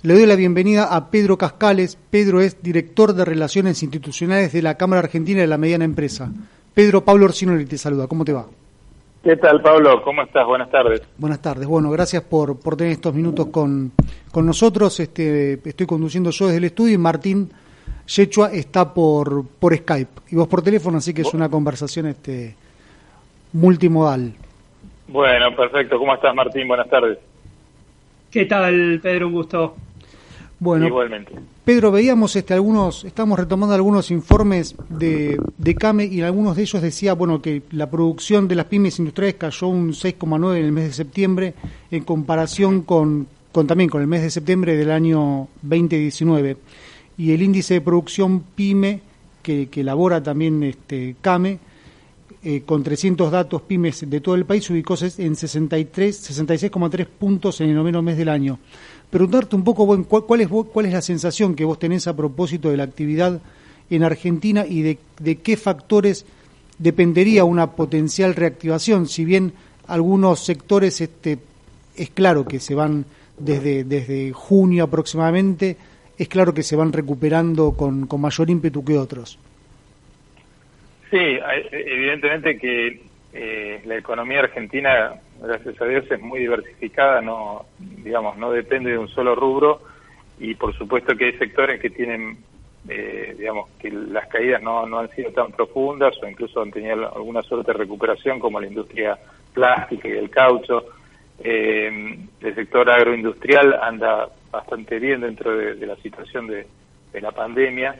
Le doy la bienvenida a Pedro Cascales. Pedro es director de Relaciones Institucionales de la Cámara Argentina de la Mediana Empresa. Pedro Pablo Orsinoli te saluda. ¿Cómo te va? ¿Qué tal, Pablo? ¿Cómo estás? Buenas tardes. Buenas tardes. Bueno, gracias por, por tener estos minutos con, con nosotros. Este, estoy conduciendo yo desde el estudio y Martín Yechua está por, por Skype y vos por teléfono, así que es una conversación este, multimodal. Bueno, perfecto. ¿Cómo estás, Martín? Buenas tardes. ¿Qué tal, Pedro? Un gusto. Bueno, Igualmente. Pedro, veíamos este, algunos, estamos retomando algunos informes de, de CAME y en algunos de ellos decía bueno que la producción de las pymes industriales cayó un 6,9 en el mes de septiembre en comparación con, con también con el mes de septiembre del año 2019 y el índice de producción pyme que, que elabora también este CAME eh, con 300 datos pymes de todo el país ubicó en 63 66,3 puntos en el noveno mes del año preguntarte un poco, bueno, cuál, cuál, es, cuál es la sensación que vos tenés a propósito de la actividad en Argentina y de, de qué factores dependería una potencial reactivación, si bien algunos sectores este, es claro que se van desde, desde junio aproximadamente, es claro que se van recuperando con, con mayor ímpetu que otros. Sí, evidentemente que eh, la economía argentina, gracias a Dios, es muy diversificada, no, digamos, no depende de un solo rubro y por supuesto que hay sectores que tienen, eh, digamos, que las caídas no, no han sido tan profundas o incluso han tenido alguna suerte de recuperación como la industria plástica y el caucho. Eh, el sector agroindustrial anda bastante bien dentro de, la situación de la pandemia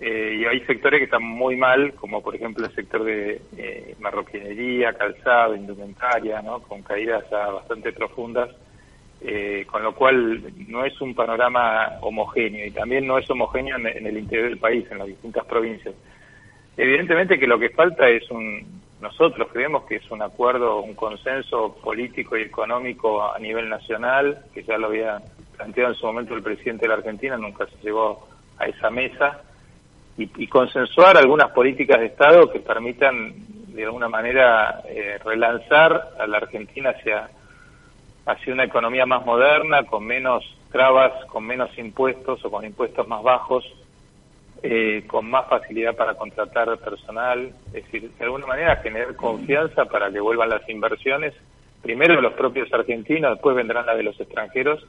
eh, y hay sectores que están muy mal, como por ejemplo el sector de eh, marroquinería, calzado, indumentaria, ¿no? con caídas ya bastante profundas, eh, con lo cual no es un panorama homogéneo y también no es homogéneo en, en, el interior del país, en las distintas provincias. Evidentemente que lo que falta es un, nosotros creemos que es un acuerdo, un consenso político y económico a nivel nacional, que ya lo había planteado en su momento el presidente de la Argentina, nunca se llegó a esa mesa y, consensuar algunas políticas de Estado que permitan de alguna manera eh, relanzar a la Argentina hacia, hacia una economía más moderna, con menos trabas, con menos impuestos o con impuestos más bajos, eh, con más facilidad para contratar personal, es decir, de alguna manera generar confianza para que vuelvan las inversiones, primero de los propios argentinos, después vendrán las de los extranjeros,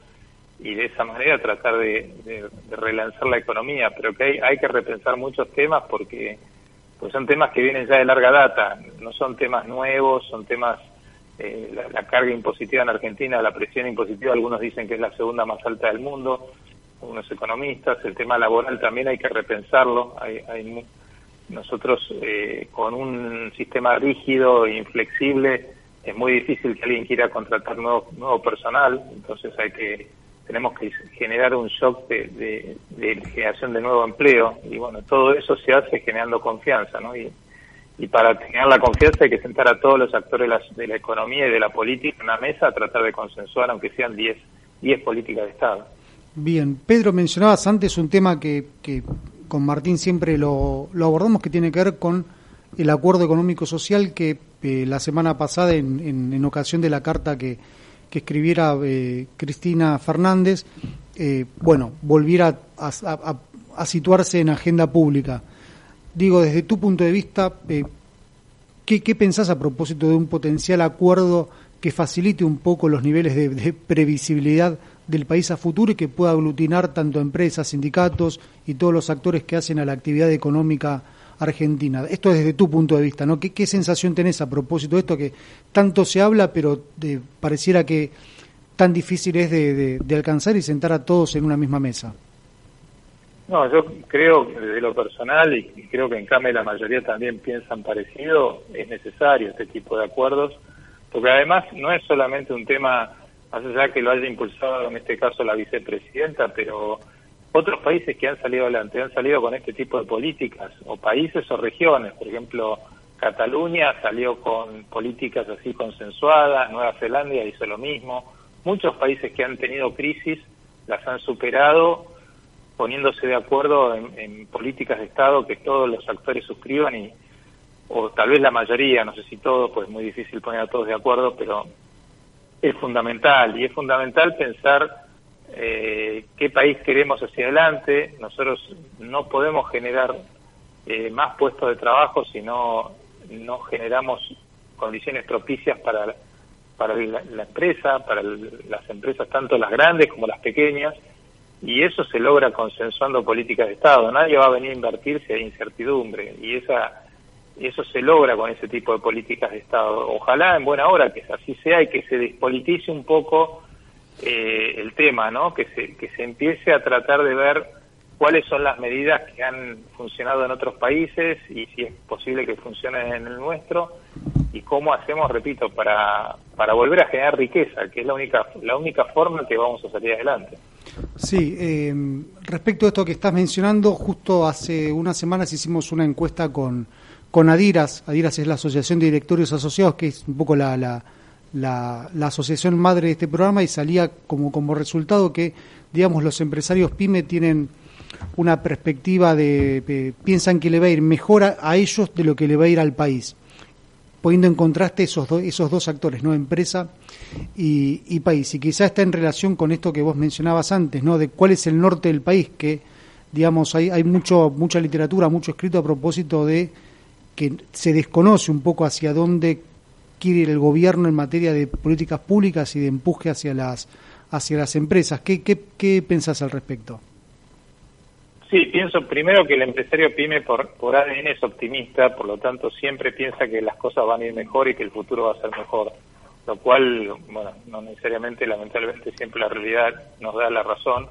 y de esa manera tratar de, relanzar la economía, pero que hay, hay que repensar muchos temas porque pues son temas que vienen ya de larga data, no son temas nuevos, son temas, eh, la, carga impositiva en Argentina, la presión impositiva, algunos dicen que es la segunda más alta del mundo, unos economistas, el tema laboral también hay que repensarlo, hay, hay nosotros eh, con un sistema rígido e inflexible es muy difícil que alguien quiera contratar nuevo, nuevo personal, entonces hay que tenemos que generar un shock de, de, generación de nuevo empleo y bueno, todo eso se hace generando confianza, ¿no? Y, y para generar la confianza hay que sentar a todos los actores de la, de la economía y de la política en una mesa a tratar de consensuar, aunque sean 10 diez políticas de Estado. Bien, Pedro, mencionabas antes un tema que, que con Martín siempre lo, lo, abordamos, que tiene que ver con el acuerdo económico-social que eh, la semana pasada, en, en ocasión de la carta que que escribiera eh, Cristina Fernández, eh, bueno, volviera a, situarse en agenda pública. Digo, desde tu punto de vista, eh, ¿qué, ¿qué, pensás a propósito de un potencial acuerdo que facilite un poco los niveles de, de previsibilidad del país a futuro y que pueda aglutinar tanto empresas, sindicatos y todos los actores que hacen a la actividad económica Argentina. Esto desde tu punto de vista, ¿no? ¿Qué, qué sensación tenés a propósito de esto que tanto se habla, pero de, pareciera que tan difícil es de, de, alcanzar y sentar a todos en una misma mesa? No, yo creo desde lo personal, y creo que en CAME la mayoría también piensan parecido, es necesario este tipo de acuerdos, porque además no es solamente un tema, más allá que lo haya impulsado en este caso la vicepresidenta, pero otros países que han salido adelante han salido con este tipo de políticas, o países o regiones, por ejemplo, Cataluña salió con políticas así consensuadas, Nueva Zelanda hizo lo mismo, muchos países que han tenido crisis las han superado poniéndose de acuerdo en, en políticas de Estado que todos los actores suscriban y o tal vez la mayoría, no sé si todos, pues es muy difícil poner a todos de acuerdo, pero es fundamental. Y es fundamental pensar eh, qué país queremos hacia adelante. Nosotros no podemos generar eh, más puestos de trabajo si no, no generamos condiciones propicias para, para la, empresa, para las empresas, tanto las grandes como las pequeñas, y eso se logra consensuando políticas de Estado. Nadie va a venir a invertir si hay incertidumbre, y esa eso se logra con ese tipo de políticas de Estado. Ojalá en buena hora que así sea y que se despolitice un poco eh, el tema, ¿no? Que se, que se empiece a tratar de ver cuáles son las medidas que han funcionado en otros países y si es posible que funcionen en el nuestro y cómo hacemos, repito, para, para volver a generar riqueza, que es la única, la única forma que vamos a salir adelante. Sí, eh, respecto a esto que estás mencionando, justo hace unas semanas hicimos una encuesta con, con Adiras. Adiras es la Asociación de Directorios Asociados, que es un poco la, la, la, asociación madre de este programa, y salía como, como resultado que, digamos, los empresarios PYME tienen una perspectiva de, piensan que le va a ir mejor a, ellos de lo que le va a ir al país poniendo en contraste esos, esos dos actores, ¿no? Empresa y, y, país. Y quizá está en relación con esto que vos mencionabas antes, ¿no? De cuál es el norte del país, que, digamos, hay, hay mucho, mucha literatura, mucho escrito a propósito de que se desconoce un poco hacia dónde quiere ir el gobierno en materia de políticas públicas y de empuje hacia las hacia las empresas. ¿Qué, qué, qué pensás al respecto? Sí, pienso primero que el empresario PYME por, por ADN es optimista, por lo tanto siempre piensa que las cosas van a ir mejor y que el futuro va a ser mejor, lo cual, bueno, no necesariamente, lamentablemente siempre la realidad nos da la razón,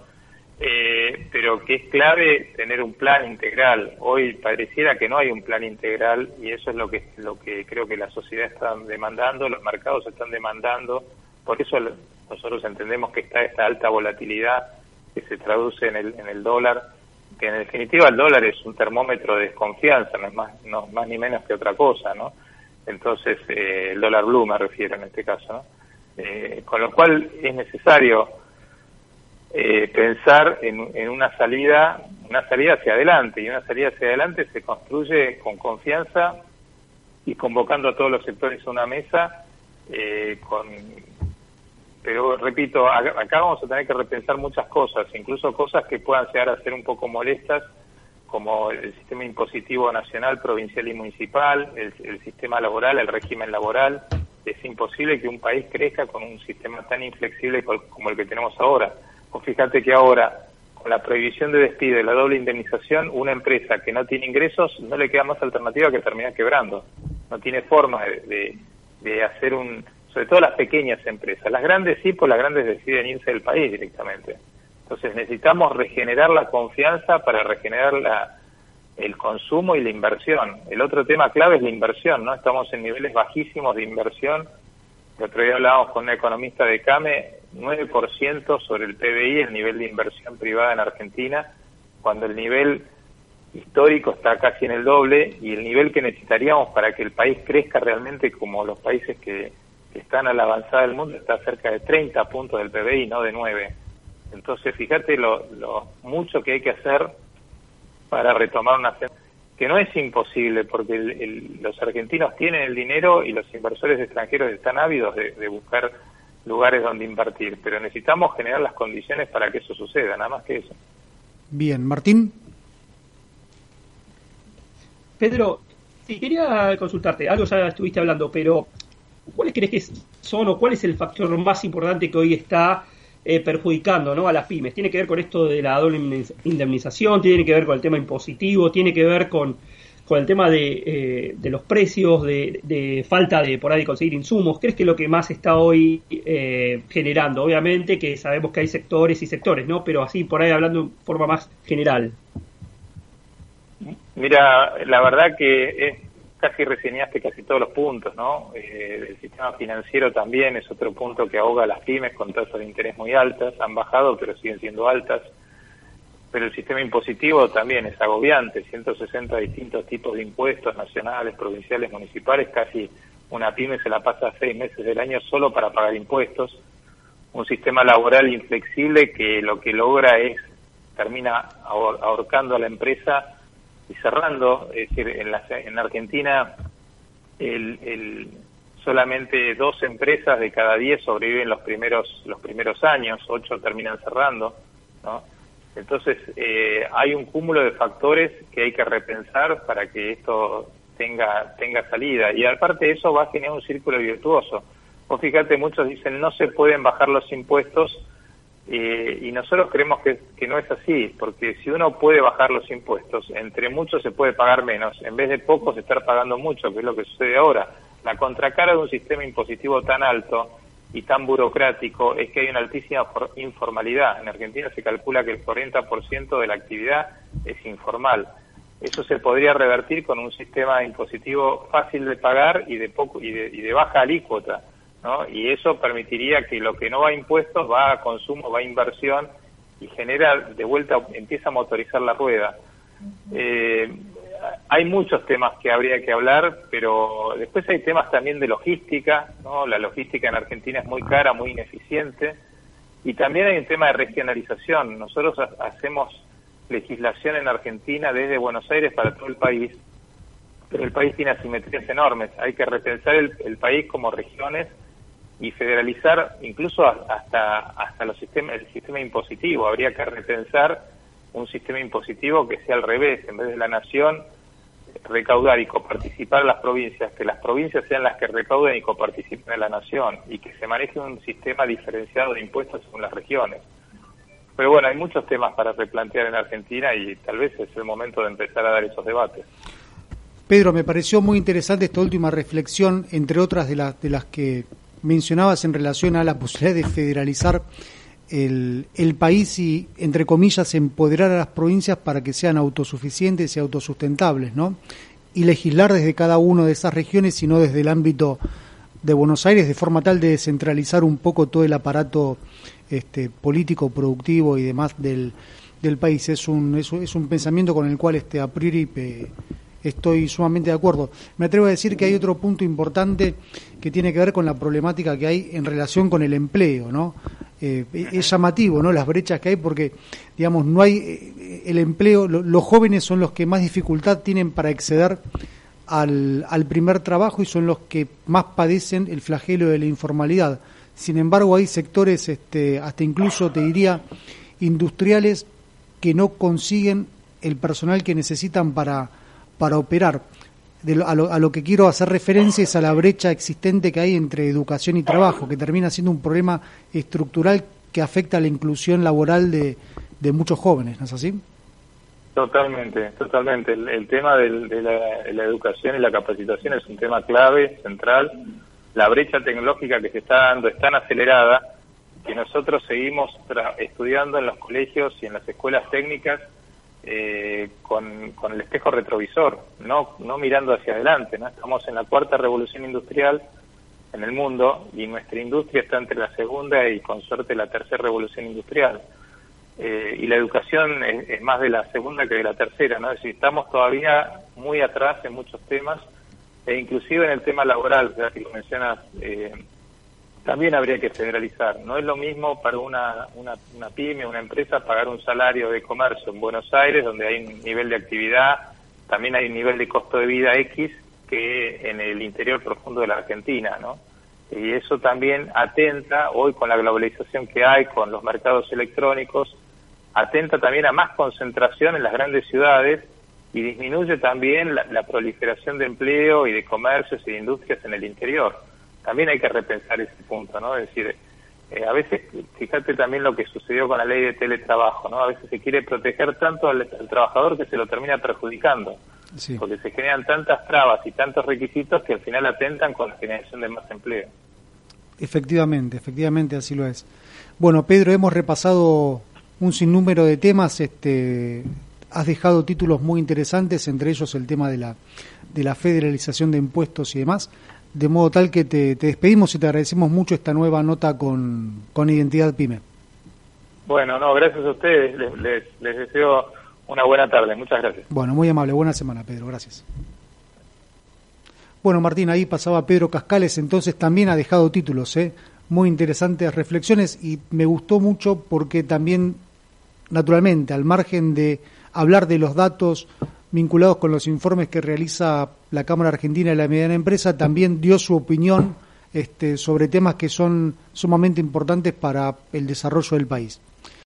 eh, pero que es clave tener un plan integral. Hoy pareciera que no hay un plan integral y eso es lo que lo que creo que la sociedad está demandando, los mercados están demandando. Por eso nosotros entendemos que está esta alta volatilidad que se traduce en el, en el dólar, que en definitiva el dólar es un termómetro de desconfianza, no es más, no, más ni menos que otra cosa, ¿no? Entonces, eh, el dólar blue me refiero en este caso, ¿no? Eh, con lo cual es necesario eh, pensar en, una salida, una salida hacia adelante y una salida hacia adelante se construye con confianza y convocando a todos los sectores a una mesa eh, con pero repito acá vamos a tener que repensar muchas cosas incluso cosas que puedan llegar a ser un poco molestas como el sistema impositivo nacional provincial y municipal el, el sistema laboral el régimen laboral. Es imposible que un país crezca con un sistema tan inflexible como el que tenemos ahora o fíjate que ahora, con la prohibición de despido y la doble indemnización, una empresa que no tiene ingresos no le queda más alternativa que terminar quebrando. No tiene forma de, de, hacer un, sobre todo las pequeñas empresas. Las grandes sí, pues las grandes deciden irse del país directamente. Entonces necesitamos regenerar la confianza para regenerar la, el consumo y la inversión. El otro tema clave es la inversión, ¿no? Estamos en niveles bajísimos de inversión. El otro día hablábamos con un economista de CAME, 9% sobre el PBI, el nivel de inversión privada en Argentina, cuando el nivel histórico está casi en el doble y el nivel que necesitaríamos para que el país crezca realmente como los países que, están a la avanzada del mundo está cerca de 30 puntos del PBI, no de 9. Entonces, fíjate lo, lo mucho que hay que hacer para retomar una que no es imposible porque los argentinos tienen el dinero y los inversores extranjeros están ávidos de buscar lugares donde invertir, pero necesitamos generar las condiciones para que eso suceda, nada más que eso. Bien, Martín. Pedro, sí, quería consultarte, algo ya estuviste hablando, pero ¿cuáles crees que son o cuál es el factor más importante que hoy está eh, perjudicando ¿no? a las pymes? ¿Tiene que ver con esto de la doble indemnización? ¿Tiene que ver con el tema impositivo? ¿Tiene que ver con con el tema de, eh, de los precios, de, falta de por ahí conseguir insumos, ¿crees que lo que más está hoy eh, generando? Obviamente que sabemos que hay sectores y sectores, ¿no? Pero así por ahí hablando en forma más general. Mira, la verdad que es casi reseñaste casi todos los puntos, ¿no? Eh, el sistema financiero también es otro punto que ahoga a las pymes con tasas de interés muy altas, han bajado pero siguen siendo altas pero el sistema impositivo también es agobiante, 160 distintos tipos de impuestos nacionales, provinciales, municipales, casi una pyme se la pasa seis meses del año solo para pagar impuestos, un sistema laboral inflexible que lo que logra es, termina ahorcando a la empresa y cerrando, es decir, en, la, en Argentina el, el solamente dos empresas de cada diez sobreviven los primeros los primeros años, ocho terminan cerrando, ¿no? Entonces eh, hay un cúmulo de factores que hay que repensar para que esto tenga tenga salida y aparte de eso va a generar un círculo virtuoso. Vos fíjate, muchos dicen no se pueden bajar los impuestos eh, y nosotros creemos que, que no es así, porque si uno puede bajar los impuestos, entre muchos se puede pagar menos, en vez de pocos estar pagando mucho, que es lo que sucede ahora. La contracara de un sistema impositivo tan alto y tan burocrático es que hay una altísima informalidad. En Argentina se calcula que el 40% de la actividad es informal. Eso se podría revertir con un sistema impositivo fácil de pagar y de poco y de, y de baja alícuota, ¿no? Y eso permitiría que lo que no va a impuestos va a consumo, va a inversión y genera de vuelta empieza a motorizar la rueda. Eh, hay muchos temas que habría que hablar, pero después hay temas también de logística, ¿no? La logística en Argentina es muy cara, muy ineficiente, y también hay un tema de regionalización. Nosotros hacemos legislación en Argentina desde Buenos Aires para todo el país, pero el país tiene asimetrías enormes. Hay que repensar el, país como regiones y federalizar incluso hasta hasta los sistemas el sistema impositivo. Habría que repensar un sistema impositivo que sea al revés, en vez de la nación recaudar y coparticipar las provincias, que las provincias sean las que recauden y coparticipen en la nación y que se maneje un sistema diferenciado de impuestos según las regiones. Pero bueno, hay muchos temas para replantear en Argentina y tal vez es el momento de empezar a dar esos debates. Pedro, me pareció muy interesante esta última reflexión, entre otras de, las de las que mencionabas en relación a la posibilidad de federalizar el, país y, entre comillas, empoderar a las provincias para que sean autosuficientes y autosustentables, ¿no? Y legislar desde cada una de esas regiones y no desde el ámbito de Buenos Aires, de forma tal de descentralizar un poco todo el aparato este, político, productivo y demás del, del país. Es un, es, es un pensamiento con el cual este, a priori estoy sumamente de acuerdo. Me atrevo a decir que hay otro punto importante que tiene que ver con la problemática que hay en relación con el empleo, ¿no? Eh, es llamativo, ¿no? Las brechas que hay porque, digamos, no hay eh, el empleo, los jóvenes son los que más dificultad tienen para acceder al, al primer trabajo y son los que más padecen el flagelo de la informalidad. Sin embargo, hay sectores, este, hasta incluso te diría, industriales que no consiguen el personal que necesitan para para operar. A, lo, que quiero hacer referencia es a la brecha existente que hay entre educación y trabajo, que termina siendo un problema estructural que afecta a la inclusión laboral de, muchos jóvenes, ¿no es así? Totalmente, totalmente. El, tema de, la, educación y la capacitación es un tema clave, central. La brecha tecnológica que se está dando es tan acelerada que nosotros seguimos estudiando en los colegios y en las escuelas técnicas eh, con, con, el espejo retrovisor, no, no mirando hacia adelante. ¿no? Estamos en la cuarta revolución industrial en el mundo y nuestra industria está entre la segunda y con suerte la tercera revolución industrial. Eh, y la educación es, más de la segunda que de la tercera, ¿no? Es decir, estamos todavía muy atrás en muchos temas e inclusive en el tema laboral, ya que lo mencionas, eh, también habría que federalizar. No es lo mismo para una, una, una pyme, una empresa, pagar un salario de comercio en Buenos Aires, donde hay un nivel de actividad, también hay un nivel de costo de vida X, que en el interior profundo de la Argentina, ¿no? Y eso también atenta, hoy con la globalización que hay, con los mercados electrónicos, atenta también a más concentración en las grandes ciudades y disminuye también la, la proliferación de empleo y de comercios y de industrias en el interior también hay que repensar ese punto, ¿no? Es decir, eh, a veces, fíjate también lo que sucedió con la ley de teletrabajo, ¿no? A veces se quiere proteger tanto al, trabajador que se lo termina perjudicando, porque se generan tantas trabas y tantos requisitos que al final atentan con la generación de más empleo. Efectivamente, efectivamente así lo es. Bueno, Pedro, hemos repasado un sinnúmero de temas, este, has dejado títulos muy interesantes, entre ellos el tema de la, de la federalización de impuestos y demás de modo tal que te, despedimos y te agradecemos mucho esta nueva nota con, con Identidad Pyme. Bueno, no, gracias a ustedes, les, les, deseo una buena tarde, muchas gracias. Bueno, muy amable, buena semana Pedro, gracias. Bueno, Martín, ahí pasaba Pedro Cascales, entonces también ha dejado títulos, ¿eh? muy interesantes reflexiones y me gustó mucho porque también, naturalmente, al margen de hablar de los datos vinculados con los informes que realiza la Cámara Argentina de la Mediana Empresa, también dio su opinión este, sobre temas que son sumamente importantes para el desarrollo del país.